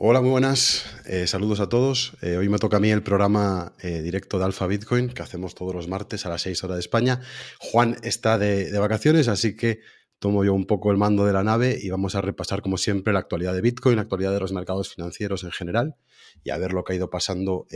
Hola, muy buenas. Eh, saludos a todos. Eh, hoy me toca a mí el programa eh, directo de Alfa Bitcoin que hacemos todos los martes a las 6 horas de España. Juan está de, de, vacaciones, así que tomo yo un poco el mando de la nave y vamos a repasar, como siempre, la actualidad de Bitcoin, la actualidad de los mercados financieros en general y a ver lo que ha ido pasando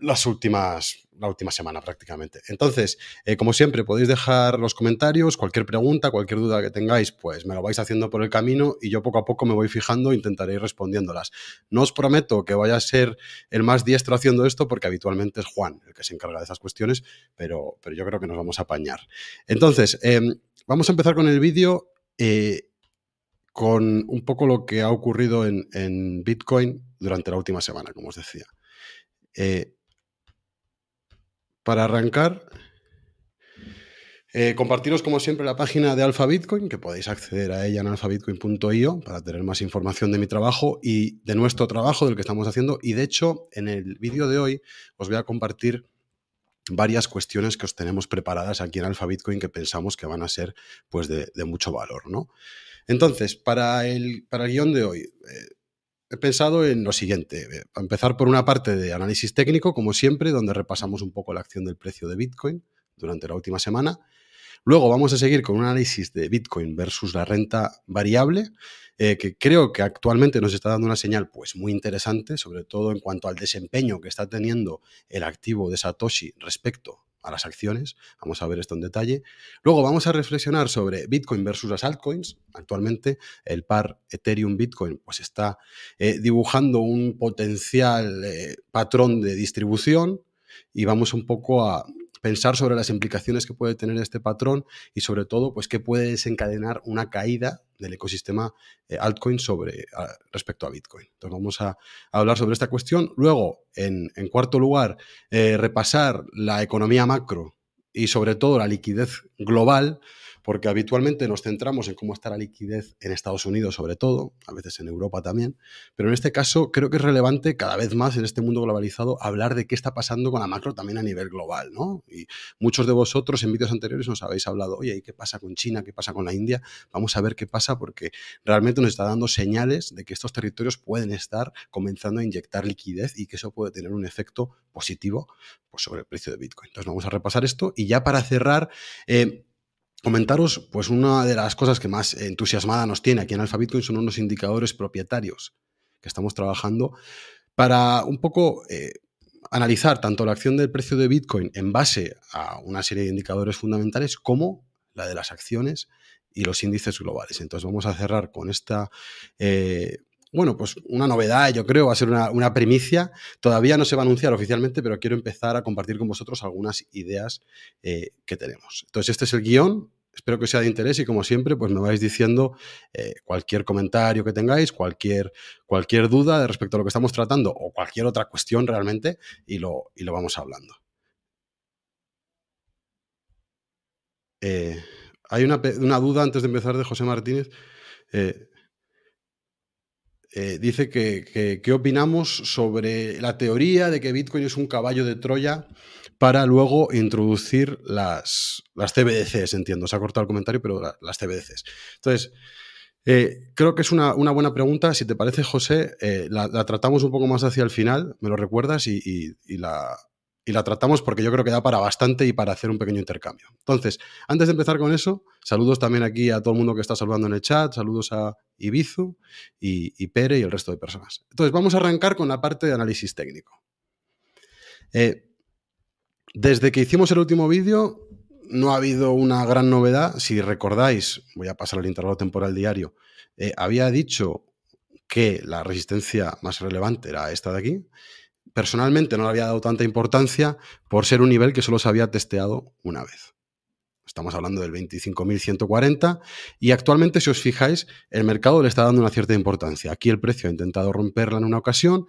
las últimas, la última semana prácticamente. Entonces, eh, como siempre, podéis dejar los comentarios, cualquier pregunta, cualquier duda que tengáis, pues me lo vais haciendo por el camino y yo poco a poco me voy fijando e intentaré ir respondiéndolas. No os prometo que vaya a ser el más diestro haciendo esto porque habitualmente es Juan el que se encarga de esas cuestiones, pero, pero yo creo que nos vamos a apañar. Entonces, em, vamos a empezar con el vídeo. Eh, con un poco lo que ha ocurrido en, en, Bitcoin durante la última semana, como os decía. Eh, para arrancar, eh, compartiros como siempre la página de Alpha Bitcoin, que podéis acceder a ella en alphabitcoin.io para tener más información de mi trabajo y de nuestro trabajo, del que estamos haciendo. Y de hecho, en el vídeo de hoy os voy a compartir varias cuestiones que os tenemos preparadas aquí en Alpha Bitcoin que pensamos que van a ser pues, de, mucho valor. ¿no? Entonces, para el, para guion de hoy, eh, he pensado en lo siguiente. Eh, empezar por una parte de análisis técnico, como siempre, donde repasamos un poco la acción del precio de Bitcoin durante la última semana. Luego vamos a seguir con un análisis de Bitcoin versus la renta variable, eh, que creo que actualmente nos está dando una señal pues, muy interesante, sobre todo en cuanto al desempeño que está teniendo el activo de Satoshi respecto a las acciones. Vamos a ver esto en detalle. Luego vamos a reflexionar sobre Bitcoin versus las altcoins. Actualmente el par Ethereum-Bitcoin pues está eh, dibujando un potencial eh, patrón de distribución y vamos un poco a pensar sobre las implicaciones que puede tener este patrón y sobre todo, pues qué puede desencadenar una caída del ecosistema eh, altcoin sobre, respecto a Bitcoin. Entonces vamos a, hablar sobre esta cuestión. Luego, en, cuarto lugar, eh, repasar la economía macro y sobre todo la liquidez global porque habitualmente nos centramos en cómo está la liquidez en Estados Unidos sobre todo, a veces en Europa también, pero en este caso creo que es relevante cada vez más en este mundo globalizado hablar de qué está pasando con la macro también a nivel global, ¿no? Y muchos de vosotros en vídeos anteriores nos habéis hablado, oye, ¿y qué pasa con China? ¿Qué pasa con la India? Vamos a ver qué pasa porque realmente nos está dando señales de que estos territorios pueden estar comenzando a inyectar liquidez y que eso puede tener un efecto positivo pues, sobre el precio de Bitcoin. Entonces vamos a repasar esto y ya para cerrar... Eh, comentaros, pues una de las cosas que más entusiasmada nos tiene aquí en Alpha Bitcoin son unos indicadores propietarios que estamos trabajando para un poco eh, analizar tanto la acción del precio de Bitcoin en base a una serie de indicadores fundamentales como la de las acciones y los índices globales. Entonces vamos a cerrar con esta, eh, bueno, pues una novedad, yo creo, va a ser una, primicia. Todavía no se va a anunciar oficialmente, pero quiero empezar a compartir con vosotros algunas ideas eh, que tenemos. Entonces este es el guion, Espero que sea de interés y como siempre, pues me vais diciendo eh, cualquier comentario que tengáis, cualquier, cualquier duda respecto a lo que estamos tratando o cualquier otra cuestión realmente y lo, y lo vamos hablando. Eh, hay una, duda antes de empezar de José Martínez. Dice que qué opinamos sobre la teoría de que Bitcoin es un caballo de Troya para luego introducir las, las CBDCs, entiendo. Se ha cortado el comentario, pero las CBDCs. Entonces, eh, creo que es una, buena pregunta. Si te parece, José, eh, la, tratamos un poco más hacia el final, me lo recuerdas, y, la, y la tratamos porque yo creo que da para bastante y para hacer un pequeño intercambio. Entonces, antes de empezar con eso, saludos también aquí a todo el mundo que está saludando en el chat, saludos a Ibizu y, Pere y el resto de personas. Entonces, vamos a arrancar con la parte de análisis técnico. Eh, desde que hicimos el último vídeo, no ha habido una gran novedad. Si recordáis, voy a pasar al intervalo temporal diario, eh, había dicho que la resistencia más relevante era esta de aquí. Personalmente no le había dado tanta importancia por ser un nivel que solo se había testeado una vez. Estamos hablando del 25.140 y actualmente, si os fijáis, el mercado le está dando una cierta importancia. Aquí el precio ha intentado romperla en una ocasión,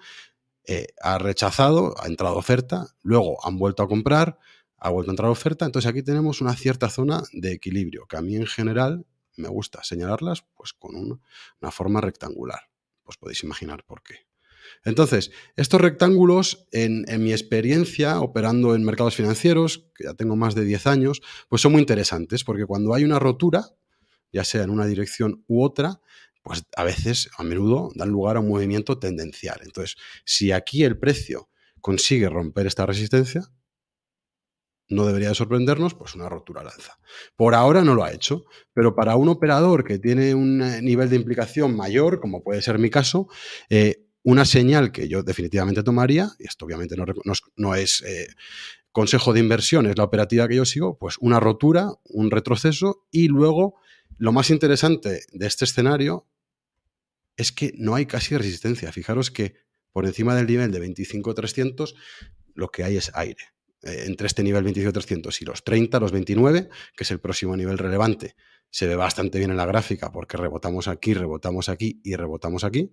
eh, ha rechazado, ha entrado oferta, luego han vuelto a comprar, ha vuelto a entrar oferta, entonces aquí tenemos una cierta zona de equilibrio, que a mí en general me gusta señalarlas pues con una, forma rectangular. Pues podéis imaginar por qué. Entonces, estos rectángulos, en, mi experiencia operando en mercados financieros, que ya tengo más de 10 años, pues son muy interesantes, porque cuando hay una rotura, ya sea en una dirección u otra, pues a veces, a menudo, dan lugar a un movimiento tendencial. Entonces, si aquí el precio consigue romper esta resistencia, no debería de sorprendernos, pues una rotura al alza. Por ahora no lo ha hecho, pero para un operador que tiene un eh, nivel de implicación mayor, como puede ser mi caso, eh, una señal que yo definitivamente tomaría, y esto obviamente no, es eh, consejo de inversión, es la operativa que yo sigo, pues una rotura, un retroceso y luego lo más interesante de este escenario es que no hay casi resistencia. Fijaros que por encima del nivel de 25.300 lo que hay es aire. Eh, entre este nivel 25.300 y los 30, los 29, que es el próximo nivel relevante, se ve bastante bien en la gráfica porque rebotamos aquí, rebotamos aquí y rebotamos aquí.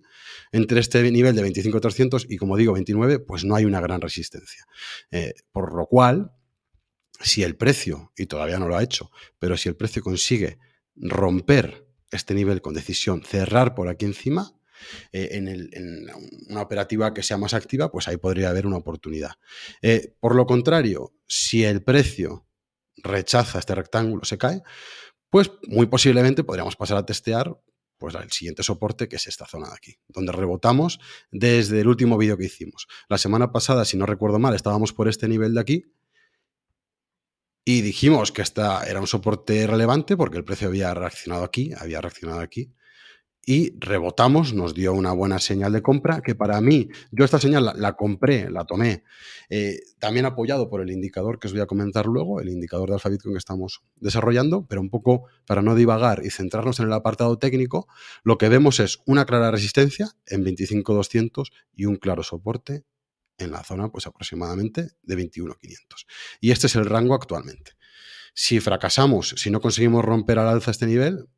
Entre este nivel de 25.300 y como digo 29, pues no hay una gran resistencia. Eh, por lo cual, si el precio, y todavía no lo ha hecho, pero si el precio consigue romper este nivel con decisión, cerrar por aquí encima, eh, en, una operativa que sea más activa, pues ahí podría haber una oportunidad. Eh, por lo contrario, si el precio rechaza este rectángulo, se cae, pues muy posiblemente podríamos pasar a testear pues el siguiente soporte que es esta zona de aquí, donde rebotamos desde el último vídeo que hicimos. La semana pasada, si no recuerdo mal, estábamos por este nivel de aquí y dijimos que esta era un soporte relevante porque el precio había reaccionado aquí, había reaccionado aquí y rebotamos, nos dio una buena señal de compra, que para mí, yo esta señal la, compré, la tomé, eh, también apoyado por el indicador que os voy a comentar luego, el indicador de Alpha Bitcoin que estamos desarrollando, pero un poco para no divagar y centrarnos en el apartado técnico, lo que vemos es una clara resistencia en 25.200 y un claro soporte en la zona pues aproximadamente de 21.500. Y este es el rango actualmente. Si fracasamos, si no conseguimos romper al alza este nivel,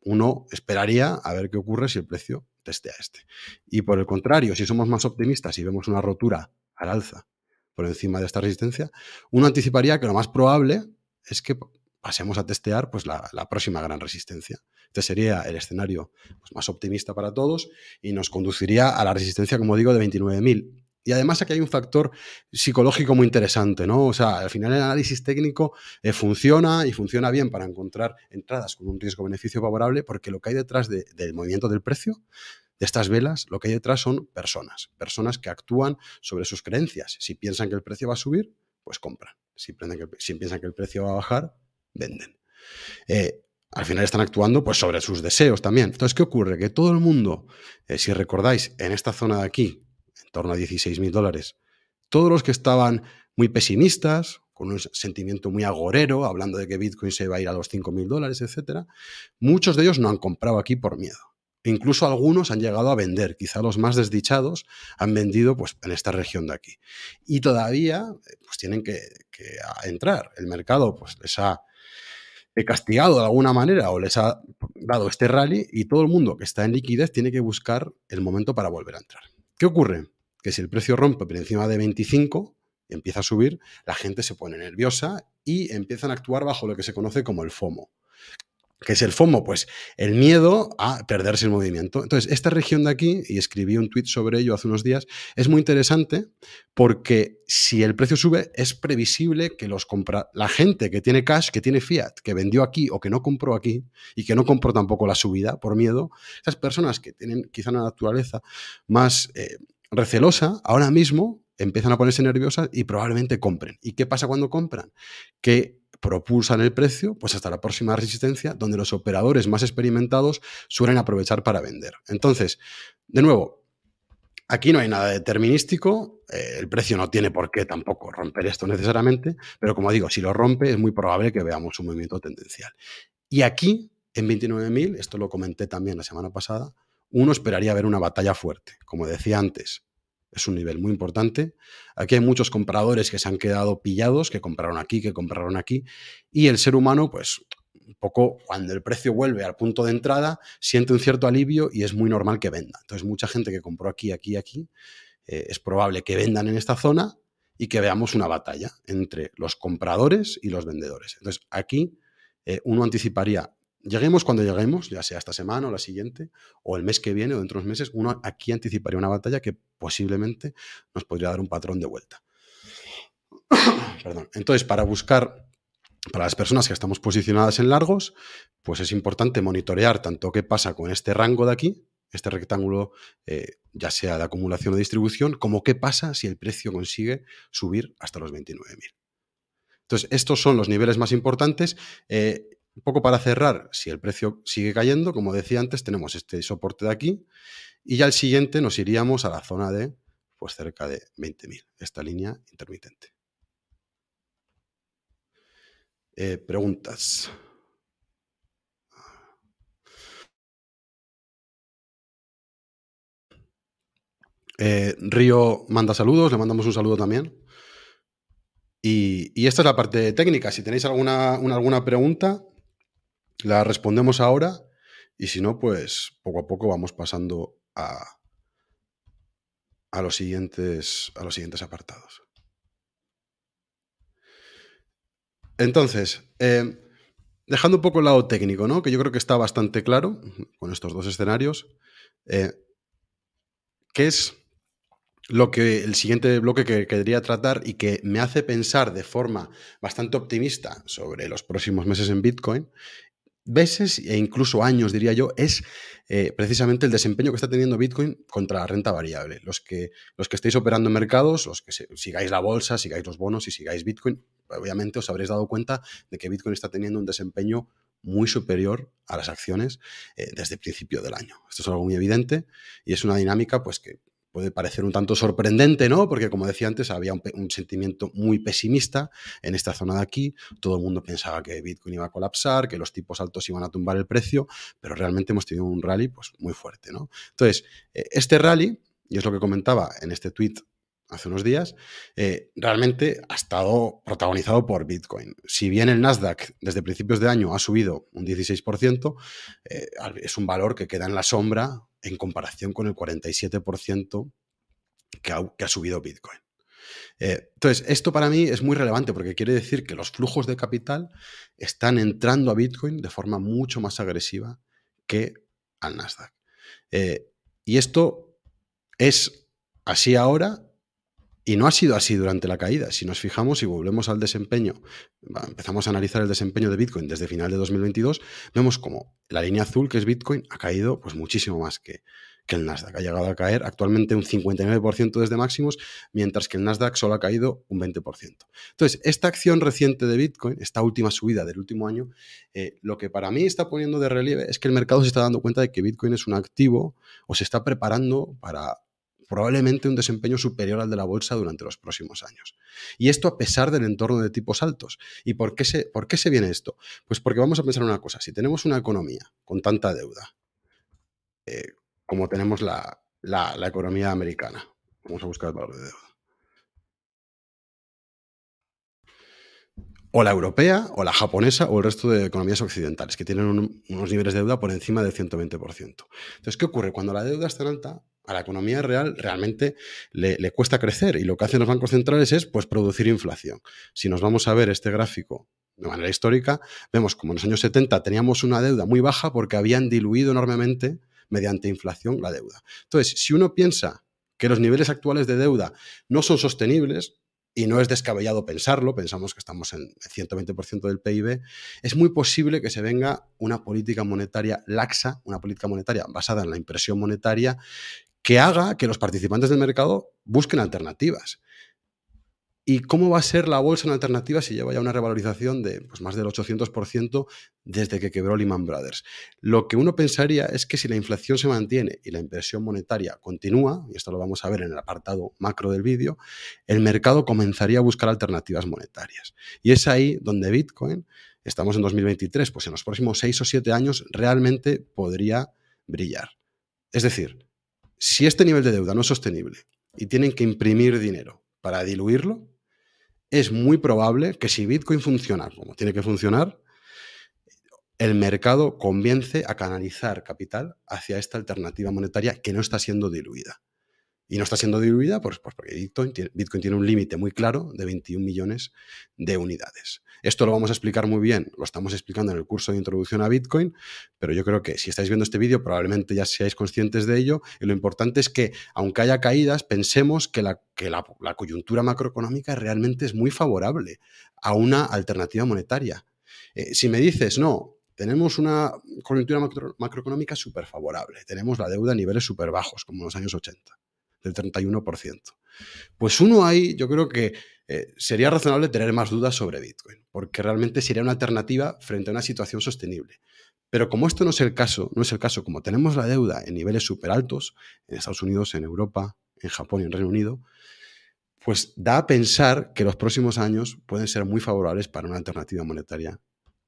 uno esperaría a ver qué ocurre si el precio testea este. Y por el contrario, si somos más optimistas y vemos una rotura al alza por encima de esta resistencia, uno anticiparía que lo más probable es que pasemos a testear pues, la, próxima gran resistencia. Este sería el escenario pues, más optimista para todos y nos conduciría a la resistencia, como digo, de 29.000. Y además aquí hay un factor psicológico muy interesante, ¿no? O sea, al final el análisis técnico eh, funciona y funciona bien para encontrar entradas con un riesgo-beneficio favorable porque lo que hay detrás del movimiento del precio de estas velas, lo que hay detrás son personas, personas que actúan sobre sus creencias. Si piensan que el precio va a subir, pues compran. Si, piensan que el precio va a bajar, venden. Eh, al final están actuando pues, sobre sus deseos también. Entonces, ¿qué ocurre? Que todo el mundo, eh, si recordáis, en esta zona de aquí, en torno a 16 mil dólares. Todos los que estaban muy pesimistas, con un sentimiento muy agorero, hablando de que Bitcoin se va a ir a los 5 mil dólares, etc., muchos de ellos no han comprado aquí por miedo. Incluso algunos han llegado a vender, quizá los más desdichados han vendido pues, en esta región de aquí. Y todavía pues, tienen que, entrar. El mercado pues, les ha castigado de alguna manera o les ha dado este rally y todo el mundo que está en liquidez tiene que buscar el momento para volver a entrar. ¿Qué ocurre? Que si el precio rompe por encima de 25 y empieza a subir, la gente se pone nerviosa y empiezan a actuar bajo lo que se conoce como el FOMO. ¿Qué es el FOMO? Pues el miedo a perderse el movimiento. Entonces, esta región de aquí, y escribí un tweet sobre ello hace unos días, es muy interesante porque si el precio sube, es previsible que los compra la gente que tiene cash, que tiene fiat, que vendió aquí o que no compró aquí y que no compró tampoco la subida por miedo, esas personas que tienen quizá una naturaleza más eh, recelosa, ahora mismo empiezan a ponerse nerviosas y probablemente compren. ¿Y qué pasa cuando compran? Que propulsan el precio pues hasta la próxima resistencia, donde los operadores más experimentados suelen aprovechar para vender. Entonces, de nuevo, aquí no hay nada determinístico, eh, el precio no tiene por qué tampoco romper esto necesariamente, pero como digo, si lo rompe es muy probable que veamos un movimiento tendencial. Y aquí, en 29.000, esto lo comenté también la semana pasada, uno esperaría ver una batalla fuerte. Como decía antes, es un nivel muy importante. Aquí hay muchos compradores que se han quedado pillados, que compraron aquí, que compraron aquí, y el ser humano, pues un poco cuando el precio vuelve al punto de entrada, siente un cierto alivio y es muy normal que venda. Entonces, mucha gente que compró aquí, aquí, aquí, eh, es probable que vendan en esta zona y que veamos una batalla entre los compradores y los vendedores. Entonces, aquí eh, uno anticiparía Lleguemos cuando lleguemos, ya sea esta semana o la siguiente, o el mes que viene o dentro de unos meses, uno aquí anticiparía una batalla que posiblemente nos podría dar un patrón de vuelta. Perdón. Entonces, para buscar para las personas que estamos posicionadas en largos, pues es importante monitorear tanto qué pasa con este rango de aquí, este rectángulo, eh, ya sea de acumulación o distribución, como qué pasa si el precio consigue subir hasta los 29.000. Entonces, estos son los niveles más importantes. Eh, un poco para cerrar, si el precio sigue cayendo, como decía antes, tenemos este soporte de aquí y ya el siguiente nos iríamos a la zona de pues cerca de 20.000, esta línea intermitente. Eh, preguntas. Eh, Río manda saludos, le mandamos un saludo también. Y, esta es la parte técnica. Si tenéis alguna, alguna pregunta, la respondemos ahora. Y si no, pues poco a poco vamos pasando a, a, los, siguientes, a los siguientes apartados. Entonces, eh, dejando un poco el lado técnico, ¿no? que yo creo que está bastante claro con estos dos escenarios, eh, ¿qué es lo que el siguiente bloque que quería tratar y que me hace pensar de forma bastante optimista sobre los próximos meses en Bitcoin veces e incluso años, diría yo, es eh, precisamente el desempeño que está teniendo Bitcoin contra la renta variable. Los que, los que estéis operando en mercados, los que sigáis la bolsa, sigáis los bonos y sigáis Bitcoin, obviamente os habréis dado cuenta de que Bitcoin está teniendo un desempeño muy superior a las acciones eh, desde el principio del año. Esto es algo muy evidente y es una dinámica pues que puede parecer un tanto sorprendente, ¿no? Porque como decía antes, había un, sentimiento muy pesimista en esta zona de aquí. Todo el mundo pensaba que Bitcoin iba a colapsar, que los tipos altos iban a tumbar el precio, pero realmente hemos tenido un rally pues, muy fuerte, ¿no? Entonces, eh, este rally, y es lo que comentaba en este tweet hace unos días, eh, realmente ha estado protagonizado por Bitcoin. Si bien el Nasdaq desde principios de año ha subido un 16%, eh, es un valor que queda en la sombra en comparación con el 47% que ha, que ha, subido Bitcoin. Eh, entonces, esto para mí es muy relevante porque quiere decir que los flujos de capital están entrando a Bitcoin de forma mucho más agresiva que al Nasdaq. y esto es así ahora y no ha sido así durante la caída. Si nos fijamos y volvemos al desempeño, empezamos a analizar el desempeño de Bitcoin desde final de 2022, vemos como la línea azul, que es Bitcoin, ha caído pues muchísimo más que, el Nasdaq. Ha llegado a caer actualmente un 59% desde máximos, mientras que el Nasdaq solo ha caído un 20%. Entonces, esta acción reciente de Bitcoin, esta última subida del último año, eh, lo que para mí está poniendo de relieve es que el mercado se está dando cuenta de que Bitcoin es un activo o se está preparando para probablemente un desempeño superior al de la bolsa durante los próximos años. Y esto a pesar del entorno de tipos altos. ¿Y por qué se, por qué se viene esto? Pues porque vamos a pensar una cosa, si tenemos una economía con tanta deuda, eh, como tenemos la, la economía americana, vamos a buscar el valor de deuda. o la europea, o la japonesa, o el resto de economías occidentales, que tienen unos niveles de deuda por encima del 120%. Entonces, ¿qué ocurre? Cuando la deuda es tan alta, a la economía real realmente le, cuesta crecer y lo que hacen los bancos centrales es pues, producir inflación. Si nos vamos a ver este gráfico de manera histórica, vemos como en los años 70 teníamos una deuda muy baja porque habían diluido enormemente mediante inflación la deuda. Entonces, si uno piensa que los niveles actuales de deuda no son sostenibles, y no es descabellado pensarlo, pensamos que estamos en el 120% del PIB, es muy posible que se venga una política monetaria laxa, una política monetaria basada en la impresión monetaria, que haga que los participantes del mercado busquen alternativas. ¿Y cómo va a ser la bolsa en alternativa si lleva ya una revalorización de pues, más del 800% desde que quebró Lehman Brothers? Lo que uno pensaría es que si la inflación se mantiene y la inversión monetaria continúa, y esto lo vamos a ver en el apartado macro del vídeo, el mercado comenzaría a buscar alternativas monetarias. Y es ahí donde Bitcoin, estamos en 2023, pues en los próximos 6 o 7 años realmente podría brillar. Es decir, si este nivel de deuda no es sostenible y tienen que imprimir dinero para diluirlo, es muy probable que si Bitcoin funciona como tiene que funcionar, el mercado convence a canalizar capital hacia esta alternativa monetaria que no está siendo diluida. Y no está siendo diluida pues, pues porque Bitcoin tiene, un límite muy claro de 21 millones de unidades. Esto lo vamos a explicar muy bien, lo estamos explicando en el curso de introducción a Bitcoin, pero yo creo que si estáis viendo este vídeo probablemente ya seáis conscientes de ello y lo importante es que aunque haya caídas, pensemos que la, que la, coyuntura macroeconómica realmente es muy favorable a una alternativa monetaria. Eh, si me dices, no, tenemos una coyuntura macroeconómica súper favorable, tenemos la deuda a niveles súper bajos, como en los años 80, del 31%. Pues uno ahí, yo creo que eh, sería razonable tener más dudas sobre Bitcoin, porque realmente sería una alternativa frente a una situación sostenible. Pero como esto no es el caso, no es el caso, como tenemos la deuda en niveles súper altos, en Estados Unidos, en Europa, en Japón y en Reino Unido, pues da a pensar que los próximos años pueden ser muy favorables para una alternativa monetaria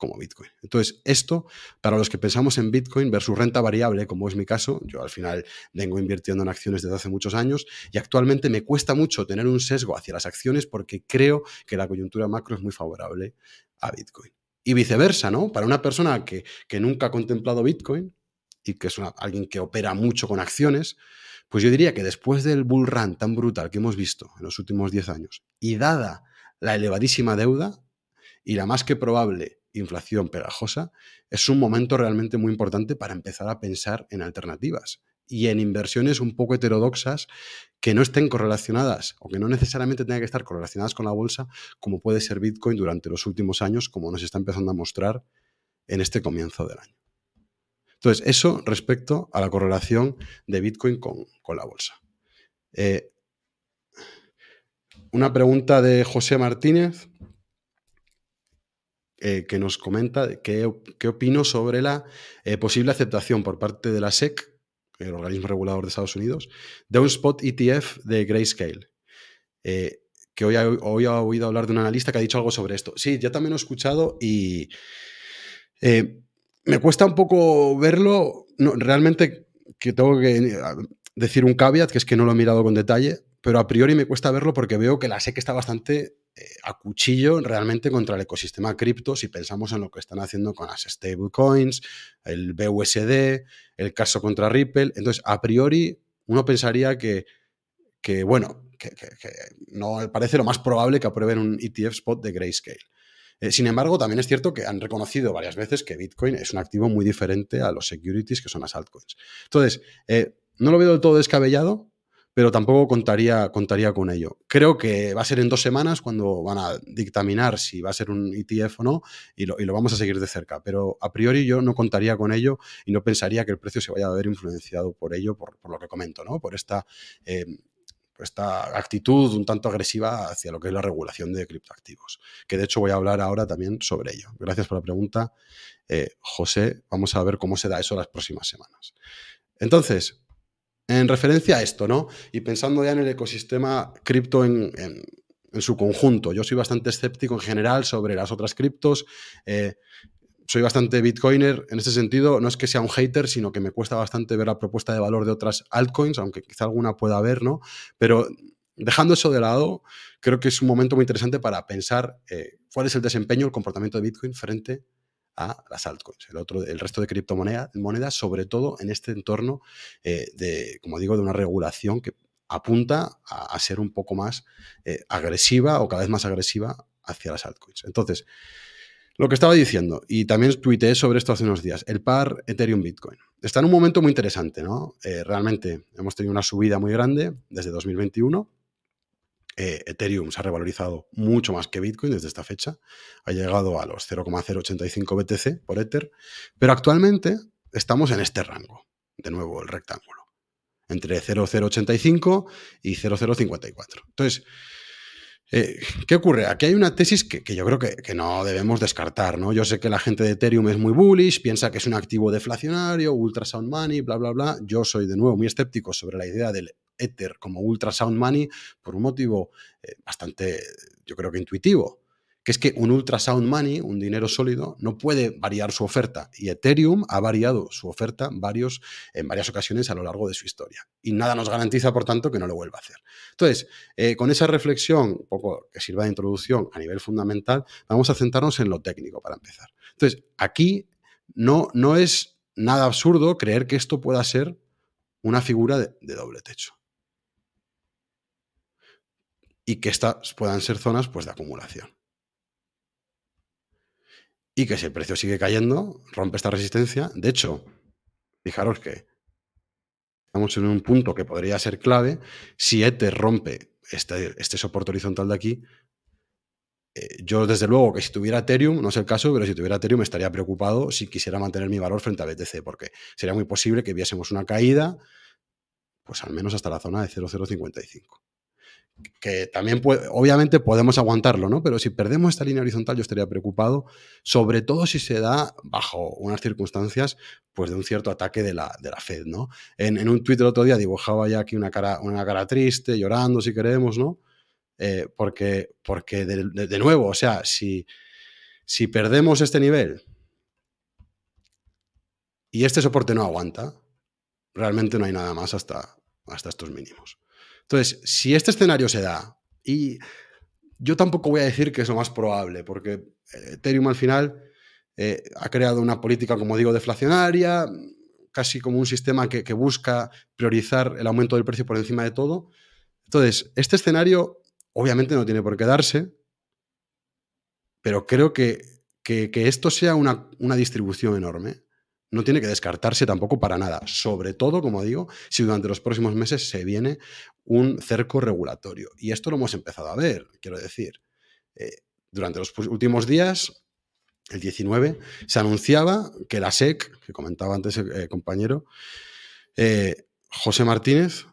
como Bitcoin. Entonces, esto, para los que pensamos en Bitcoin versus renta variable, como es mi caso, yo al final vengo invirtiendo en acciones desde hace muchos años y actualmente me cuesta mucho tener un sesgo hacia las acciones porque creo que la coyuntura macro es muy favorable a Bitcoin. Y viceversa, ¿no? Para una persona que, nunca ha contemplado Bitcoin y que es alguien que opera mucho con acciones, pues yo diría que después del bull run tan brutal que hemos visto en los últimos 10 años y dada la elevadísima deuda y la más que probable inflación pegajosa, es un momento realmente muy importante para empezar a pensar en alternativas y en inversiones un poco heterodoxas que no estén correlacionadas o que no necesariamente tengan que estar correlacionadas con la bolsa, como puede ser Bitcoin durante los últimos años, como nos está empezando a mostrar en este comienzo del año. Entonces, eso respecto a la correlación de Bitcoin con, la bolsa. Eh, una pregunta de José Martínez. Eh, que nos comenta qué, opino sobre la eh, posible aceptación por parte de la SEC, el organismo regulador de Estados Unidos, de un spot ETF de Grayscale. Eh, que hoy, hoy ha oído hablar de un analista que ha dicho algo sobre esto. Sí, ya también lo he escuchado y me cuesta un poco verlo. Realmente que tengo que decir un caveat, que es que no lo he mirado con detalle, pero a priori me cuesta verlo porque veo que la SEC está bastante a cuchillo realmente contra el ecosistema cripto si pensamos en lo que están haciendo con las stablecoins, el BUSD, el caso contra Ripple. Entonces, a priori, uno pensaría que, que bueno, que, no parece lo más probable que aprueben un ETF spot de Grayscale. Eh, sin embargo, también es cierto que han reconocido varias veces que Bitcoin es un activo muy diferente a los securities que son las altcoins. Entonces, eh, no lo veo del todo descabellado, pero tampoco contaría, contaría con ello. Creo que va a ser en dos semanas cuando van a dictaminar si va a ser un ETF o no y lo, vamos a seguir de cerca, pero a priori yo no contaría con ello y no pensaría que el precio se vaya a ver influenciado por ello, por, lo que comento, ¿no? por esta... Eh, esta actitud un tanto agresiva hacia lo que es la regulación de criptoactivos, que de hecho voy a hablar ahora también sobre ello. Gracias por la pregunta, eh, José. Vamos a ver cómo se da eso las próximas semanas. Entonces, en referencia a esto, ¿no? Y pensando ya en el ecosistema cripto en, su conjunto. Yo soy bastante escéptico en general sobre las otras criptos. Eh, soy bastante bitcoiner en ese sentido. No es que sea un hater, sino que me cuesta bastante ver la propuesta de valor de otras altcoins, aunque quizá alguna pueda haber, ¿no? Pero dejando eso de lado, creo que es un momento muy interesante para pensar eh, cuál es el desempeño, el comportamiento de Bitcoin frente a las altcoins, el, otro, el resto de criptomonedas, sobre todo en este entorno eh, de, como digo, de una regulación que apunta a, ser un poco más eh, agresiva o cada vez más agresiva hacia las altcoins. Entonces, lo que estaba diciendo, y también tuiteé sobre esto hace unos días, el par Ethereum-Bitcoin. Está en un momento muy interesante, ¿no? Eh, realmente hemos tenido una subida muy grande desde 2021 eh, Ethereum se ha revalorizado mucho más que Bitcoin desde esta fecha. Ha llegado a los 0,085 BTC por Ether. Pero actualmente estamos en este rango. De nuevo, el rectángulo. Entre 0,085 y 0,054. Entonces, eh, ¿Qué ocurre? Aquí hay una tesis que, yo creo que, que, no debemos descartar, ¿no? Yo sé que la gente de Ethereum es muy bullish, piensa que es un activo deflacionario, ultra sound money, bla, bla, bla. Yo soy de nuevo muy escéptico sobre la idea del Ether como Ultrasound Money por un motivo eh, bastante, yo creo que intuitivo, que es que un Ultrasound Money, un dinero sólido, no puede variar su oferta. Y Ethereum ha variado su oferta varios, en varias ocasiones a lo largo de su historia. Y nada nos garantiza, por tanto, que no lo vuelva a hacer. Entonces, eh, con esa reflexión, un poco que sirva de introducción a nivel fundamental, vamos a centrarnos en lo técnico para empezar. Entonces, aquí no, no es nada absurdo creer que esto pueda ser una figura de doble techo. Y que estas puedan ser zonas pues, de acumulación. Y que si el precio sigue cayendo, rompe esta resistencia. De hecho, fijaros que estamos en un punto que podría ser clave. Si Ether rompe este, este soporte horizontal de aquí, eh, yo desde luego que si tuviera Ethereum, no es el caso, pero si tuviera Ethereum estaría preocupado si quisiera mantener mi valor frente a BTC, porque sería muy posible que viésemos una caída, pues al menos hasta la zona de 0,055 que también puede, obviamente podemos aguantarlo, ¿no? Pero si perdemos esta línea horizontal yo estaría preocupado, sobre todo si se da bajo unas circunstancias pues de un cierto ataque de la, de la Fed, ¿no? En, un tuit el otro día dibujaba ya aquí una cara, una cara triste, llorando si queremos, ¿no? Eh, porque porque de, nuevo, o sea, si, si perdemos este nivel y este soporte no aguanta, realmente no hay nada más hasta, hasta estos mínimos. Entonces, si este escenario se da, y yo tampoco voy a decir que es lo más probable, porque eh, Ethereum al final eh, ha creado una política, como digo, deflacionaria, casi como un sistema que, busca priorizar el aumento del precio por encima de todo. Entonces, este escenario obviamente no tiene por qué darse, pero creo que, que, esto sea una, una distribución enorme no tiene que descartarse tampoco para nada, sobre todo, como digo, si durante los próximos meses se viene un cerco regulatorio. Y esto lo hemos empezado a ver, quiero decir. Eh, durante los últimos días, el 19, se anunciaba que la SEC, que comentaba antes el eh, compañero, eh, José Martínez,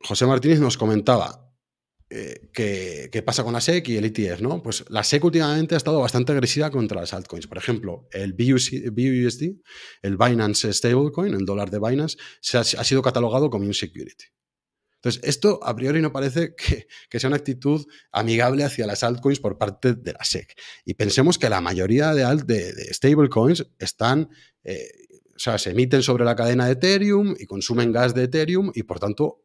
José Martínez nos comentaba eh, ¿qué, pasa con la SEC y el ETF? ¿no? Pues la SEC últimamente ha estado bastante agresiva contra las altcoins. Por ejemplo, el BUSD, el Binance Stablecoin, el dólar de Binance, se ha, sido catalogado como un security. Entonces, esto a priori no parece que, sea una actitud amigable hacia las altcoins por parte de la SEC. Y pensemos que la mayoría de, de, stablecoins están, eh, o sea, se emiten sobre la cadena de Ethereum y consumen gas de Ethereum y por tanto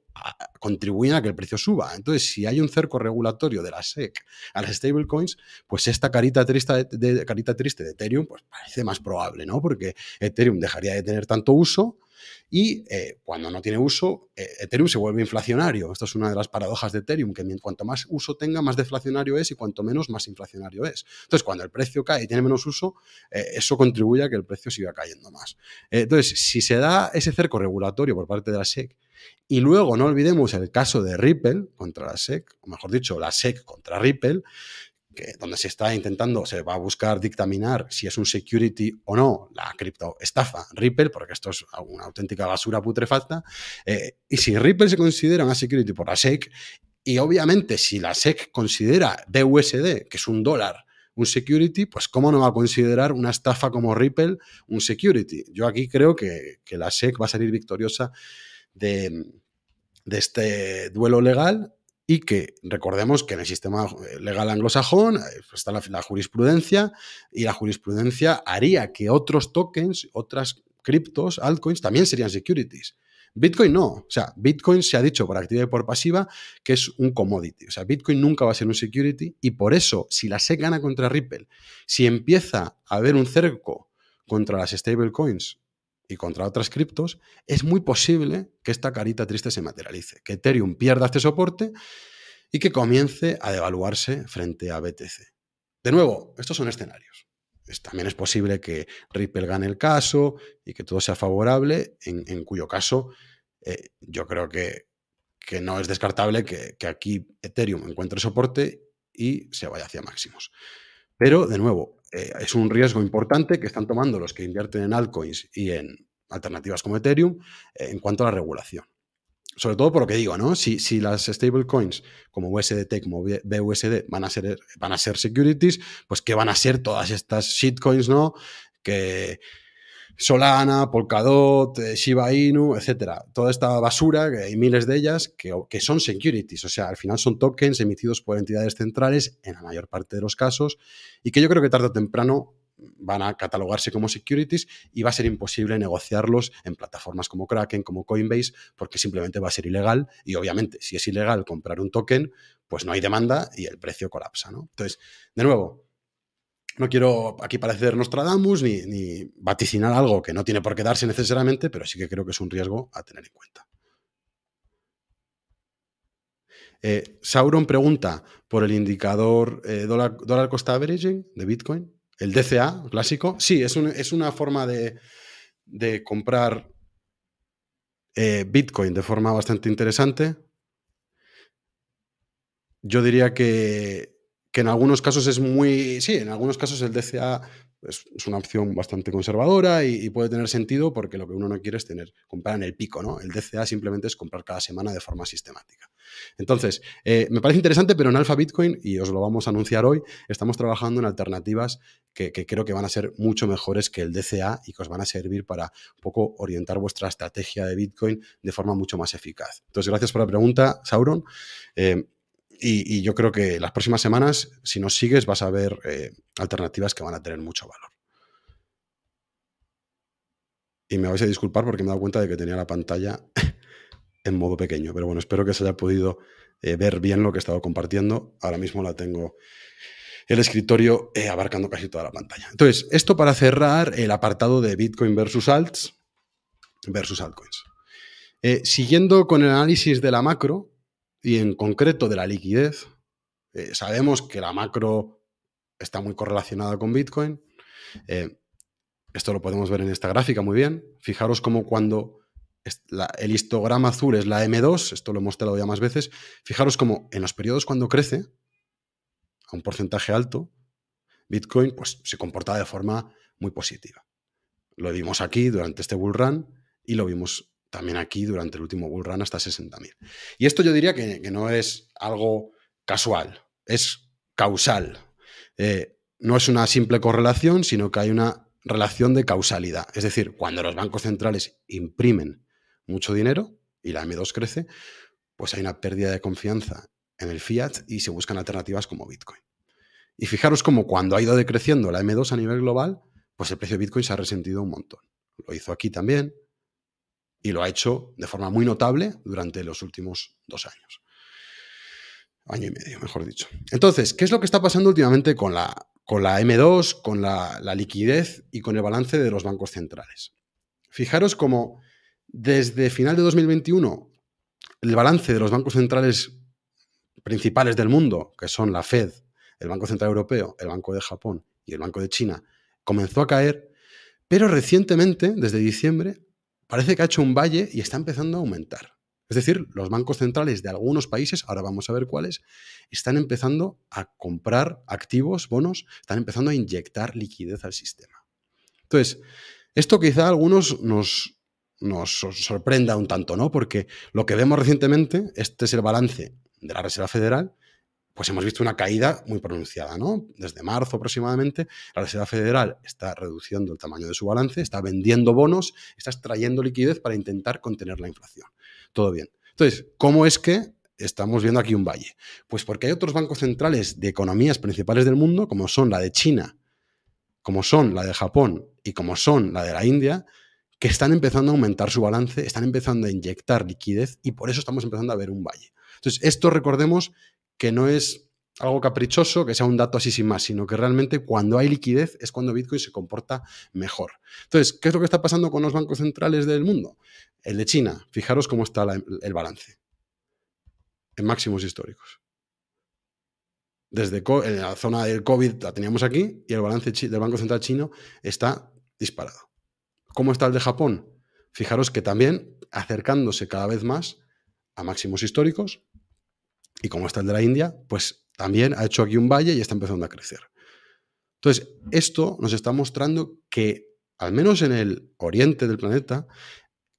contribuyen a que el precio suba. Entonces, si hay un cerco regulatorio de la SEC a las stablecoins, pues esta carita triste de, carita triste de Ethereum pues parece más probable, ¿no? Porque Ethereum dejaría de tener tanto uso y eh, cuando no tiene uso, eh, Ethereum se vuelve inflacionario. Esto es una de las paradojas de Ethereum, que cuanto más uso tenga, más deflacionario es y cuanto menos, más inflacionario es. Entonces, cuando el precio cae y tiene menos uso, eh, eso contribuye a que el precio siga cayendo más. entonces, si se da ese cerco regulatorio por parte de la SEC y luego no olvidemos el caso de Ripple contra la SEC, o mejor dicho, la SEC contra Ripple, que, donde se está intentando, se va a buscar dictaminar si es un security o no la criptoestafa Ripple, porque esto es una auténtica basura putrefacta. Eh, y si Ripple se considera una security por la SEC, y obviamente si la SEC considera BUSD, que es un dólar, un security, pues ¿cómo no va a considerar una estafa como Ripple un security? Yo aquí creo que, que la SEC va a salir victoriosa de, este duelo legal y que recordemos que en el sistema legal anglosajón eh, está la, jurisprudencia y la jurisprudencia haría que otros tokens, otras criptos, altcoins, también serían securities. Bitcoin no. O sea, Bitcoin se ha dicho por activa y por pasiva que es un commodity. O sea, Bitcoin nunca va a ser un security y por eso, si la SEC gana contra Ripple, si empieza a haber un cerco contra las stablecoins y contra otras criptos, es muy posible que esta carita triste se materialice, que Ethereum pierda este soporte y que comience a devaluarse frente a BTC. De nuevo, estos son escenarios. también es posible que Ripple gane el caso y que todo sea favorable, en, cuyo caso eh, yo creo que, que, no es descartable que, que aquí Ethereum encuentre soporte y se vaya hacia máximos. Pero, de nuevo, eh, es un riesgo importante que están tomando los que invierten en altcoins y en alternativas como Ethereum eh, en cuanto a la regulación. Sobre todo por lo que digo, ¿no? Si, si las stablecoins como USDT, como BUSD van a, ser, van a ser securities, pues ¿qué van a ser todas estas shitcoins, ¿no? Que, Solana, Polkadot, eh, Shiba Inu, etcétera. Toda esta basura, que hay miles de ellas, que, que, son securities, o sea, al final son tokens emitidos por entidades centrales en la mayor parte de los casos y que yo creo que tarde o temprano van a catalogarse como securities y va a ser imposible negociarlos en plataformas como Kraken, como Coinbase, porque simplemente va a ser ilegal y obviamente si es ilegal comprar un token, pues no hay demanda y el precio colapsa, ¿no? Entonces, de nuevo, no quiero aquí parecer Nostradamus ni, ni vaticinar algo que no tiene por qué darse necesariamente, pero sí que creo que es un riesgo a tener en cuenta. Eh, Sauron pregunta por el indicador eh, dólar, dólar cost averaging de Bitcoin, el DCA clásico. Sí, es, es una forma de, de comprar eh, Bitcoin de forma bastante interesante. Yo diría que, que en algunos casos es muy. Sí, en algunos casos el DCA es, una opción bastante conservadora y, puede tener sentido porque lo que uno no quiere es tener, comprar en el pico, ¿no? El DCA simplemente es comprar cada semana de forma sistemática. Entonces, eh, me parece interesante, pero en Alpha Bitcoin, y os lo vamos a anunciar hoy, estamos trabajando en alternativas que, creo que van a ser mucho mejores que el DCA y que os van a servir para un poco orientar vuestra estrategia de Bitcoin de forma mucho más eficaz. Entonces, gracias por la pregunta, Sauron. Eh, y, yo creo que las próximas semanas, si nos sigues, vas a ver eh, alternativas que van a tener mucho valor. Y me vais a disculpar porque me he dado cuenta de que tenía la pantalla en modo pequeño. Pero bueno, espero que se haya podido eh, ver bien lo que he estado compartiendo. Ahora mismo la tengo el escritorio eh, abarcando casi toda la pantalla. Entonces, esto para cerrar el apartado de Bitcoin versus alts versus altcoins. siguiendo con el análisis de la macro, y en concreto de la liquidez. Eh, sabemos que la macro está muy correlacionada con Bitcoin. Eh, esto lo podemos ver en esta gráfica muy bien. Fijaros cómo cuando el histograma azul es la M2, esto lo he mostrado ya más veces, fijaros cómo en los periodos cuando crece, a un porcentaje alto, Bitcoin pues, se comporta de forma muy positiva. Lo vimos aquí durante este bull run y lo vimos también aquí durante el último bull run hasta 60.000. Y esto yo diría que, no es algo casual, es causal. Eh, no es una simple correlación, sino que hay una relación de causalidad. Es decir, cuando los bancos centrales imprimen mucho dinero y la M2 crece, pues hay una pérdida de confianza en el fiat y se buscan alternativas como Bitcoin. Y fijaros como cuando ha ido decreciendo la M2 a nivel global, pues el precio de Bitcoin se ha resentido un montón. Lo hizo aquí también, y lo ha hecho de forma muy notable durante los últimos dos años. Año y medio, mejor dicho. Entonces, ¿qué es lo que está pasando últimamente con la, con la M2, con la, liquidez y con el balance de los bancos centrales? Fijaros cómo desde final de 2021 el balance de los bancos centrales principales del mundo, que son la Fed, el Banco Central Europeo, el Banco de Japón y el Banco de China, comenzó a caer, pero recientemente, desde diciembre, parece que ha hecho un valle y está empezando a aumentar. Es decir, los bancos centrales de algunos países, ahora vamos a ver cuáles, están empezando a comprar activos, bonos, están empezando a inyectar liquidez al sistema. Entonces, esto quizá a algunos nos, nos sorprenda un tanto, ¿no? Porque lo que vemos recientemente, este es el balance de la Reserva Federal, pues hemos visto una caída muy pronunciada, ¿no? Desde marzo aproximadamente, la Reserva Federal está reduciendo el tamaño de su balance, está vendiendo bonos, está extrayendo liquidez para intentar contener la inflación. Todo bien. Entonces, ¿cómo es que estamos viendo aquí un valle? Pues porque hay otros bancos centrales de economías principales del mundo, como son la de China, como son la de Japón y como son la de la India, que están empezando a aumentar su balance, están empezando a inyectar liquidez y por eso estamos empezando a ver un valle. Entonces, esto recordemos que no es algo caprichoso, que sea un dato así sin más, sino que realmente cuando hay liquidez es cuando Bitcoin se comporta mejor. Entonces, ¿qué es lo que está pasando con los bancos centrales del mundo? El de China, fijaros cómo está el balance, en máximos históricos. Desde en la zona del COVID la teníamos aquí y el balance del Banco Central chino está disparado. ¿Cómo está el de Japón? Fijaros que también acercándose cada vez más a máximos históricos, y como está el de la India, pues también ha hecho aquí un valle y está empezando a crecer. Entonces, esto nos está mostrando que, al menos en el oriente del planeta,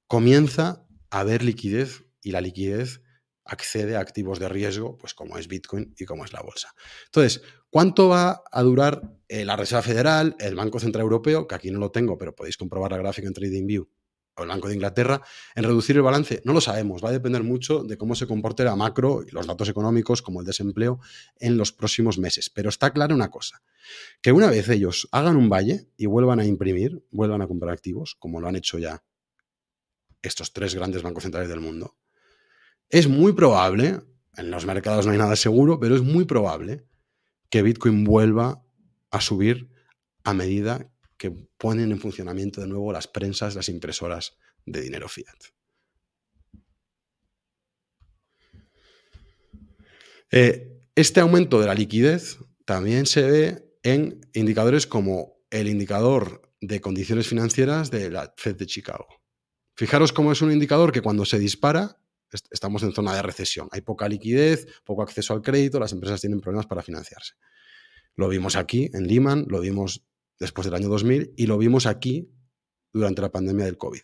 comienza a haber liquidez y la liquidez accede a activos de riesgo, pues como es Bitcoin y como es la bolsa. Entonces, ¿cuánto va a durar eh, la Reserva Federal, el Banco Central Europeo, que aquí no lo tengo, pero podéis comprobar la gráfica en TradingView el Banco de Inglaterra en reducir el balance? No lo sabemos, va a depender mucho de cómo se comporte la macro y los datos económicos como el desempleo en los próximos meses. Pero está clara una cosa, que una vez ellos hagan un valle y vuelvan a imprimir, vuelvan a comprar activos, como lo han hecho ya estos tres grandes bancos centrales del mundo, es muy probable, en los mercados no hay nada seguro, pero es muy probable que Bitcoin vuelva a subir a medida que ponen en funcionamiento de nuevo las prensas, las impresoras de dinero fiat. Eh, este aumento de la liquidez también se ve en indicadores como el indicador de condiciones financieras de la Fed de Chicago. Fijaros cómo es un indicador que cuando se dispara, estamos en zona de recesión. Hay poca liquidez, poco acceso al crédito, las empresas tienen problemas para financiarse. Lo vimos aquí en Lehman, lo vimos después del año 2000 y lo vimos aquí durante la pandemia del COVID.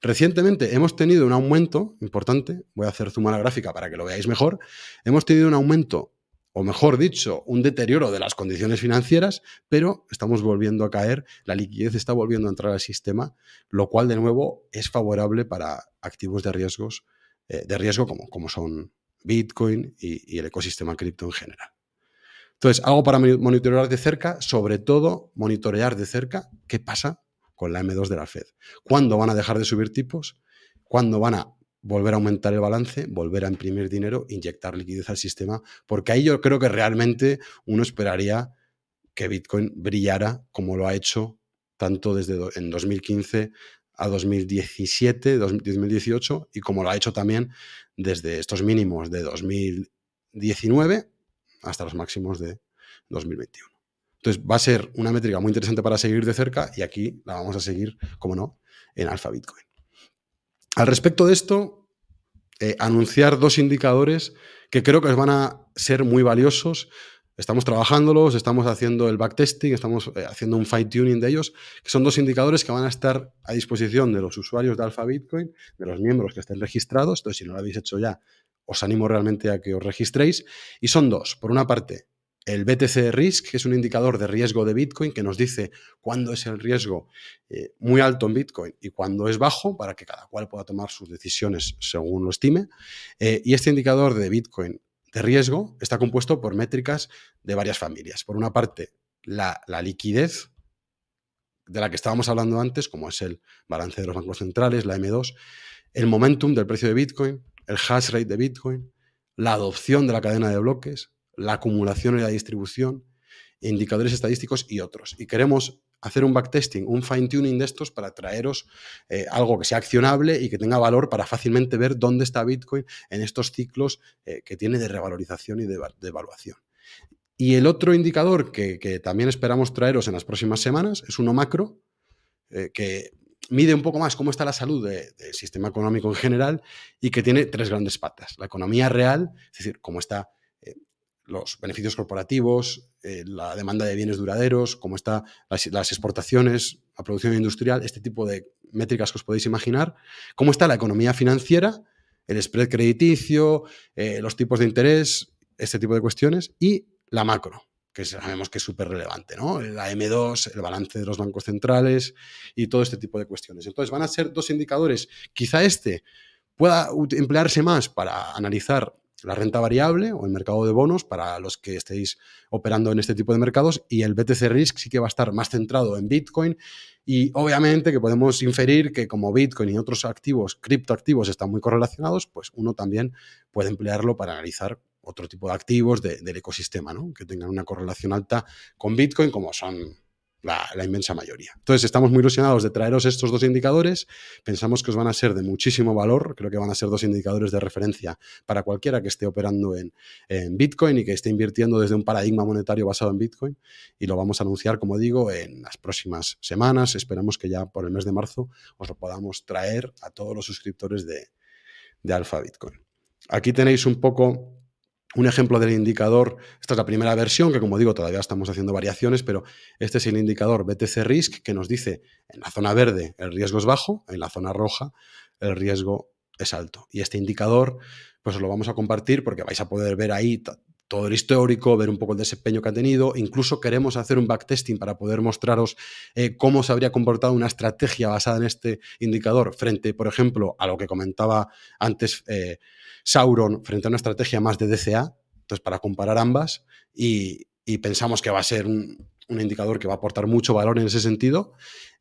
Recientemente hemos tenido un aumento importante, voy a hacer zoom a la gráfica para que lo veáis mejor, hemos tenido un aumento, o mejor dicho, un deterioro de las condiciones financieras, pero estamos volviendo a caer, la liquidez está volviendo a entrar al sistema, lo cual de nuevo es favorable para activos de riesgos eh, de riesgo como, como son Bitcoin y, y el ecosistema cripto en general. Entonces, algo para monitorear de cerca, sobre todo monitorear de cerca qué pasa con la M2 de la Fed. ¿Cuándo van a dejar de subir tipos? ¿Cuándo van a volver a aumentar el balance, volver a imprimir dinero, inyectar liquidez al sistema? Porque ahí yo creo que realmente uno esperaría que Bitcoin brillara como lo ha hecho tanto desde en 2015 a 2017, 2018 y como lo ha hecho también desde estos mínimos de 2019 hasta los máximos de 2021. Entonces va a ser una métrica muy interesante para seguir de cerca y aquí la vamos a seguir, como no, en Alpha Bitcoin. Al respecto de esto, eh, anunciar dos indicadores que creo que van a ser muy valiosos Estamos trabajándolos, estamos haciendo el backtesting, estamos eh, haciendo un fine tuning de ellos, que son dos indicadores que van a estar a disposición de los usuarios de Alpha Bitcoin, de los miembros que estén registrados. Entonces, si no lo habéis hecho ya, os animo realmente a que os registréis. Y son dos. Por una parte, el BTC Risk, que es un indicador de riesgo de Bitcoin que nos dice cuándo es el riesgo eh, muy alto en Bitcoin y cuándo es bajo, para que cada cual pueda tomar sus decisiones según lo estime. Eh, y este indicador de Bitcoin de riesgo está compuesto por métricas de varias familias. Por una parte, la, liquidez de la que estábamos hablando antes, como es el balance de los bancos centrales, la M2, el momentum del precio de Bitcoin, el hash rate de Bitcoin, la adopción de la cadena de bloques, la acumulación y la distribución, indicadores estadísticos y otros. Y queremos hacer un backtesting, un fine tuning de estos para traeros eh, algo que sea accionable y que tenga valor para fácilmente ver dónde está Bitcoin en estos ciclos eh, que tiene de revalorización y de, evaluación. Y el otro indicador que, también esperamos traeros en las próximas semanas es uno macro, eh, que mide un poco más cómo está la salud del sistema económico en general y que tiene tres grandes patas. La economía real, es decir, cómo está los beneficios corporativos, eh, la demanda de bienes duraderos, cómo están las, exportaciones, la producción industrial, este tipo de métricas que os podéis imaginar, cómo está la economía financiera, el spread crediticio, eh, los tipos de interés, este tipo de cuestiones, y la macro, que sabemos que es súper relevante, ¿no? La M2, el balance de los bancos centrales y todo este tipo de cuestiones. Entonces van a ser dos indicadores. Quizá este pueda emplearse más para analizar la renta variable o el mercado de bonos para los que estéis operando en este tipo de mercados y el BTC Risk sí que va a estar más centrado en Bitcoin y obviamente que podemos inferir que como Bitcoin y otros activos, criptoactivos están muy correlacionados, pues uno también puede emplearlo para analizar otro tipo de activos del ecosistema, ¿no? que tengan una correlación alta con Bitcoin como son la, inmensa mayoría. Entonces, estamos muy ilusionados de traeros estos dos indicadores. Pensamos que os van a ser de muchísimo valor. Creo que van a ser dos indicadores de referencia para cualquiera que esté operando en, Bitcoin y que esté invirtiendo desde un paradigma monetario basado en Bitcoin. Y lo vamos a anunciar, como digo, en las próximas semanas. Esperamos que ya por el mes de marzo os lo podamos traer a todos los suscriptores de, de Alpha Bitcoin. Aquí tenéis un poco un ejemplo del indicador, esta es la primera versión, que como digo, todavía estamos haciendo variaciones, pero este es el indicador BTC Risk que nos dice en la zona verde el riesgo es bajo, en la zona roja el riesgo es alto. Y este indicador, pues os lo vamos a compartir porque vais a poder ver ahí todo el histórico, ver un poco el desempeño que ha tenido. Incluso queremos hacer un backtesting para poder mostraros eh, cómo se habría comportado una estrategia basada en este indicador frente, por ejemplo, a lo que comentaba antes. Eh, Sauron frente a una estrategia más de DCA, entonces para comparar ambas y, pensamos que va a ser un, indicador que va a aportar mucho valor en ese sentido.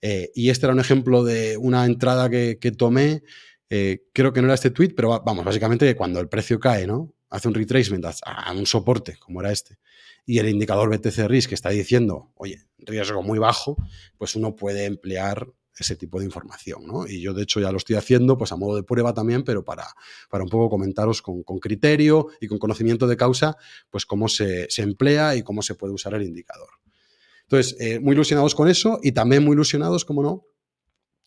Eh, y este era un ejemplo de una entrada que, tomé, eh, creo que no era este tweet, pero vamos, básicamente cuando el precio cae, ¿no? Hace un retracement a, un soporte como era este y el indicador BTC Risk que está diciendo, oye, riesgo muy bajo, pues uno puede emplear ese tipo de información. ¿no? Y yo, de hecho, ya lo estoy haciendo pues a modo de prueba también, pero para, para un poco comentaros con, criterio y con conocimiento de causa, pues cómo se, emplea y cómo se puede usar el indicador. Entonces, eh, muy ilusionados con eso y también muy ilusionados, como no,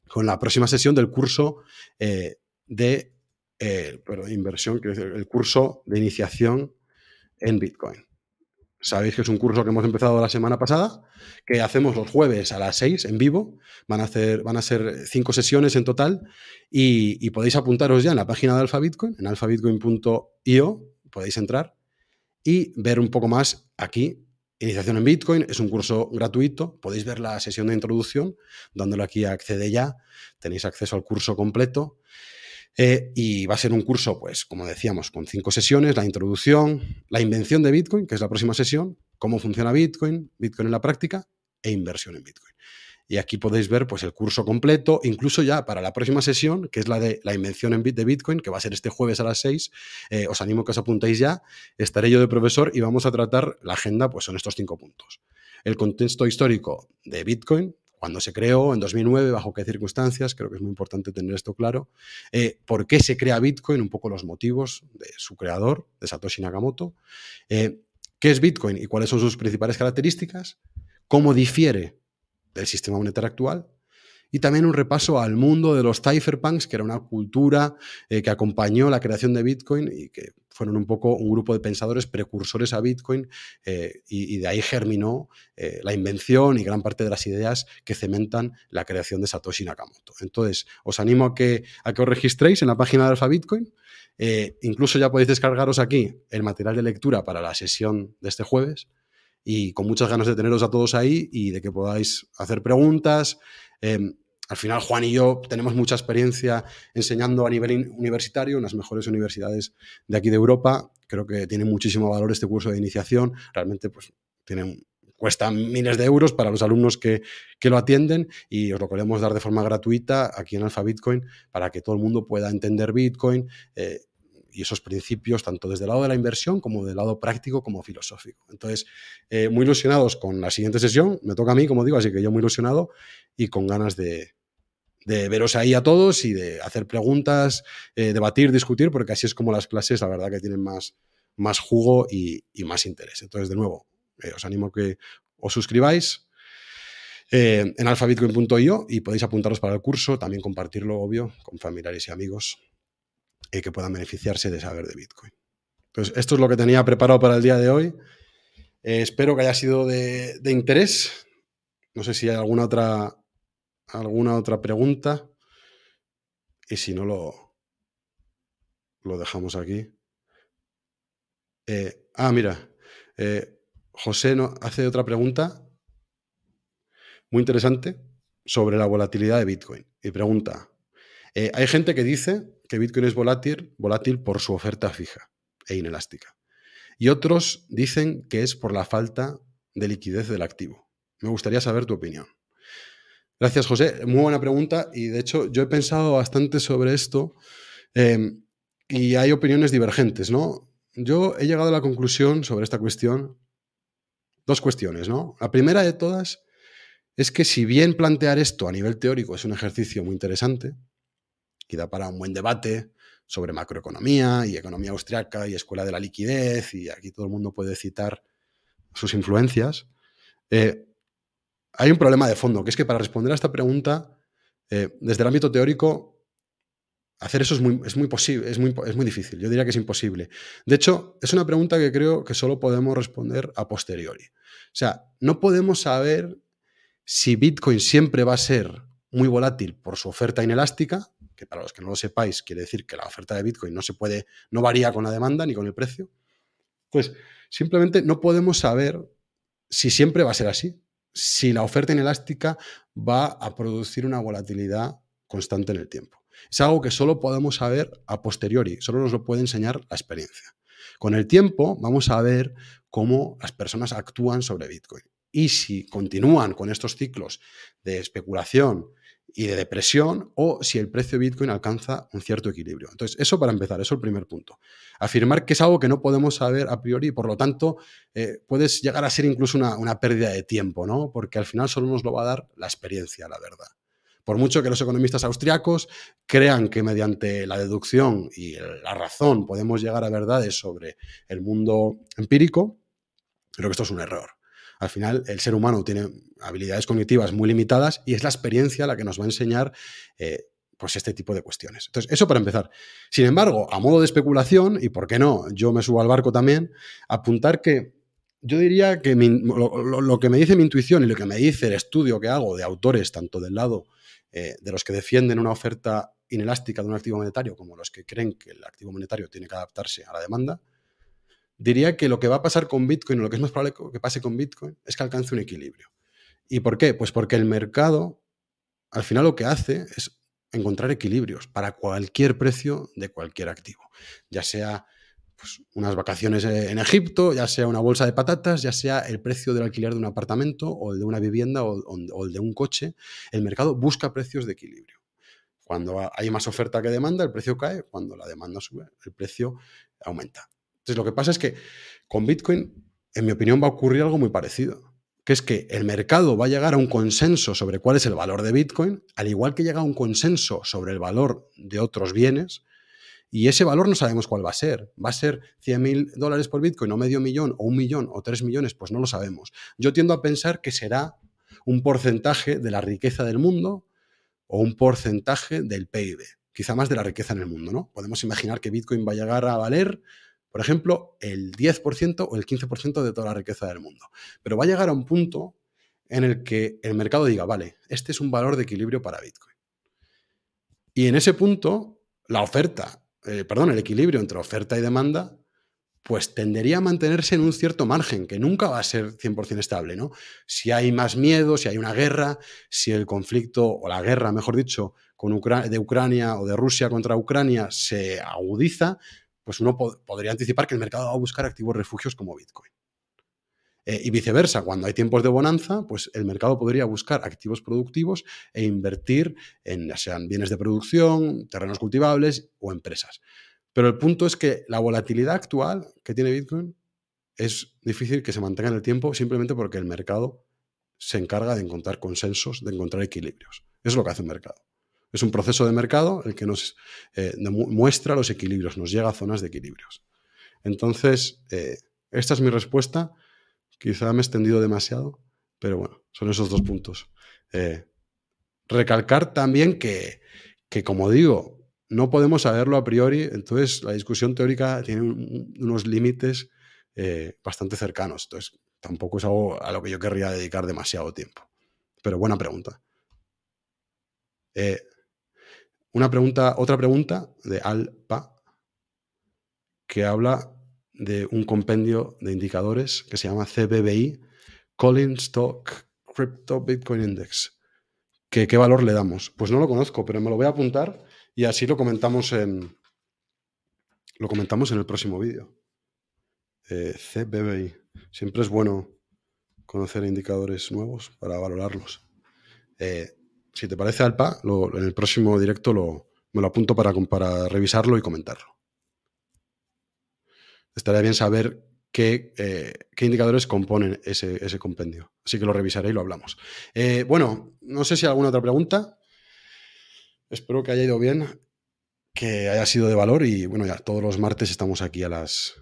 con la próxima sesión del curso eh, de eh, inversión, que es el curso de iniciación en Bitcoin. Sabéis que es un curso que hemos empezado la semana pasada, que hacemos los jueves a las 6 en vivo. Van a, hacer, van a ser cinco sesiones en total y, podéis apuntaros ya en la página de Alpha Bitcoin, en alphabitcoin.io, podéis entrar y ver un poco más aquí. Iniciación en Bitcoin es un curso gratuito. Podéis ver la sesión de introducción, dándole aquí a accede ya. Tenéis acceso al curso completo. Eh, y va a ser un curso, pues, como decíamos, con cinco sesiones, la introducción, la invención de Bitcoin, que es la próxima sesión, cómo funciona Bitcoin, Bitcoin en la práctica e inversión en Bitcoin. Y aquí podéis ver pues, el curso completo, incluso ya para la próxima sesión, que es la de la invención en de Bitcoin, que va a ser este jueves a las 6. Eh, os animo que os apuntéis ya. Estaré yo de profesor y vamos a tratar la agenda, pues son estos cinco puntos. El contexto histórico de Bitcoin, cuándo se creó, en 2009, bajo qué circunstancias, creo que es muy importante tener esto claro. Eh, ¿Por qué se crea Bitcoin? Un poco los motivos de su creador, de Satoshi Nakamoto. Eh, ¿Qué es Bitcoin y cuáles son sus principales características? ¿Cómo difiere del sistema monetario actual? y también un repaso al mundo de los cypherpunks, que era una cultura eh, que acompañó la creación de Bitcoin y que fueron un poco un grupo de pensadores precursores a Bitcoin eh, y, de ahí germinó eh, la invención y gran parte de las ideas que cementan la creación de Satoshi Nakamoto. Entonces, os animo a que, a que os registréis en la página de Alpha Bitcoin. incluso ya podéis descargaros aquí el material de lectura para la sesión de este jueves y con muchas ganas de teneros a todos ahí y de que podáis hacer preguntas, Em, al final, Juan y yo tenemos mucha experiencia enseñando a nivel universitario en las mejores universidades de aquí de Europa. Creo que tiene muchísimo valor este curso de iniciación. Realmente, pues, tiene, cuesta miles de euros para los alumnos que, lo atienden y os lo queremos dar de forma gratuita aquí en Alfa Bitcoin para que todo el mundo pueda entender Bitcoin. Eh, y esos principios, tanto desde el lado de la inversión como del lado práctico como filosófico. Entonces, eh, muy ilusionados con la siguiente sesión, me toca a mí, como digo, así que yo muy ilusionado y con ganas de, veros ahí a todos y de hacer preguntas, eh, debatir, discutir, porque así es como las clases, la verdad, que tienen más, más jugo y, más interés. Entonces, de nuevo, eh, os animo a que os suscribáis. en alfabitcoin.io y podéis apuntaros para el curso, también compartirlo, obvio, con familiares y amigos y que puedan beneficiarse de saber de Bitcoin. Entonces, esto es lo que tenía preparado para el día de hoy. Eh, espero que haya sido de, interés. No sé si hay alguna otra, alguna otra pregunta. Y si no, lo, lo dejamos aquí. Eh, ah, mira. Eh, José no, hace otra pregunta muy interesante sobre la volatilidad de Bitcoin. Y pregunta, hay gente que dice que Bitcoin es volátil, volátil por su oferta fija e inelástica. Y otros dicen que es por la falta de liquidez del activo. Me gustaría saber tu opinión. Gracias, José. Muy buena pregunta. Y de hecho, yo he pensado bastante sobre esto em, y hay opiniones divergentes, ¿no? Yo he llegado a la conclusión sobre esta cuestión, dos cuestiones, ¿no? La primera de todas es que si bien plantear esto a nivel teórico es un ejercicio muy interesante, y da para un buen debate sobre macroeconomía y economía austriaca y escuela de la liquidez, y aquí todo el mundo puede citar sus influencias. Eh, hay un problema de fondo, que es que para responder a esta pregunta, eh, desde el ámbito teórico, hacer eso es muy, es muy posible, es muy, es muy difícil. Yo diría que es imposible. De hecho, es una pregunta que creo que solo podemos responder a posteriori. O sea, no podemos saber si Bitcoin siempre va a ser muy volátil por su oferta inelástica, que para los que no lo sepáis quiere decir que la oferta de Bitcoin no se puede, no varía con la demanda ni con el precio, pues simplemente no podemos saber si siempre va a ser así, si la oferta inelástica va a producir una volatilidad constante en el tiempo. Es algo que solo podemos saber a posteriori, solo nos lo puede enseñar la experiencia. Con el tiempo vamos a ver cómo las personas actúan sobre Bitcoin. Y si continúan con estos ciclos de especulación y de depresión o si el precio de Bitcoin alcanza un cierto equilibrio. Entonces, eso para empezar, eso es el primer punto. Afirmar que es algo que no podemos saber a priori y por lo tanto eh, puedes llegar a ser incluso una, pérdida de tiempo, ¿no? Porque al final solo nos lo va a dar la experiencia, la verdad. Por mucho que los economistas austriacos crean que mediante la deducción y la razón podemos llegar a verdades sobre el mundo empírico, creo que esto es un error. Al final, el ser humano tiene habilidades cognitivas muy limitadas y es la experiencia la que nos va a enseñar eh, pues este tipo de cuestiones. Entonces, eso para empezar. Sin embargo, a modo de especulación, y por qué no, yo me subo al barco también, apuntar que yo diría que lo, que me dice mi intuición y lo que me dice el estudio que hago de autores, tanto del lado eh, de los que defienden una oferta inelástica de un activo monetario como los que creen que el activo monetario tiene que adaptarse a la demanda, diría que lo que va a pasar con Bitcoin, o lo que es más probable que pase con Bitcoin, es que alcance un equilibrio. ¿Y por qué? Pues porque el mercado, al final lo que hace es encontrar equilibrios para cualquier precio de cualquier activo, ya sea pues, unas vacaciones en Egipto, ya sea una bolsa de patatas, ya sea el precio del alquiler de un apartamento o el de una vivienda o el de un coche, el mercado busca precios de equilibrio. Cuando hay más oferta que demanda, el precio cae, cuando la demanda sube, el precio aumenta. Entonces, lo que pasa es que con Bitcoin, en mi opinión, va a ocurrir algo muy parecido, que es que el mercado va a llegar a un consenso sobre cuál es el valor de Bitcoin, al igual que llega a un consenso sobre el valor de otros bienes, y ese valor no sabemos cuál va a ser. ¿Va a ser 100 mil dólares por Bitcoin o medio millón o un millón o tres millones? Pues no lo sabemos. Yo tiendo a pensar que será un porcentaje de la riqueza del mundo o un porcentaje del PIB, quizá más de la riqueza en el mundo, ¿no? Podemos imaginar que Bitcoin va a llegar a valer por ejemplo, el 10% o el 15% de toda la riqueza del mundo. Pero va a llegar a un punto en el que el mercado diga, vale, este es un valor de equilibrio para Bitcoin. Y en ese punto, la oferta, eh, perdón, el equilibrio entre oferta y demanda, pues tendería a mantenerse en un cierto margen, que nunca va a ser 100% estable, ¿no? Si hay más miedo, si hay una guerra, si el conflicto, o la guerra, mejor dicho, con de Ucrania o de Rusia contra Ucrania se agudiza, pues uno podría anticipar que el mercado va a buscar activos refugios como Bitcoin. Eh, y viceversa, cuando hay tiempos de bonanza, pues el mercado podría buscar activos productivos e invertir en sean bienes de producción, terrenos cultivables o empresas. Pero el punto es que la volatilidad actual que tiene Bitcoin es difícil que se mantenga en el tiempo simplemente porque el mercado se encarga de encontrar consensos, de encontrar equilibrios. Eso es lo que hace un mercado. Es un proceso de mercado el que nos eh, muestra los equilibrios, nos llega a zonas de equilibrios. Entonces, eh, esta es mi respuesta. Quizá me he extendido demasiado, pero bueno, son esos dos puntos. Eh, recalcar también que, como digo, no podemos saberlo a priori, entonces la discusión teórica tiene unos límites bastante cercanos. Entonces, tampoco es algo a lo que yo querría dedicar demasiado tiempo. Pero buena pregunta. Una pregunta, otra pregunta de Alpa, que habla de un compendio de indicadores que se llama CBBI, Collins Stock Crypto Bitcoin Index. ¿Qué, ¿Qué valor le damos? Pues no lo conozco, pero me lo voy a apuntar y así lo comentamos en, lo comentamos en el próximo vídeo. Eh, CBBI. Siempre es bueno conocer indicadores nuevos para valorarlos. Eh, si te parece, Alpa, en el próximo directo me lo apunto para, para revisarlo y comentarlo. Estaría bien saber qué, eh, indicadores componen ese, compendio. Así que lo revisaré y lo hablamos. Eh, bueno, no sé si hay alguna otra pregunta. Espero que haya ido bien, que haya sido de valor y bueno, ya todos los martes estamos aquí a las,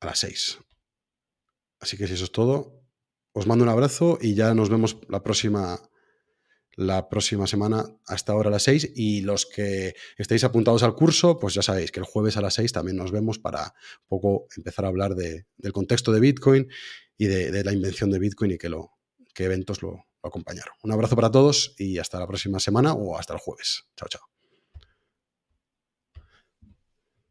a las 6. Así que si eso es todo, os mando un abrazo y ya nos vemos la próxima la próxima semana hasta ahora a las 6 y los que estéis apuntados al curso, pues ya sabéis que el jueves a las 6 también nos vemos para un poco empezar a hablar del contexto de Bitcoin y de, la invención de Bitcoin y qué lo, eventos lo acompañaron. Un abrazo para todos y hasta la próxima semana o hasta el jueves. Chao, chao.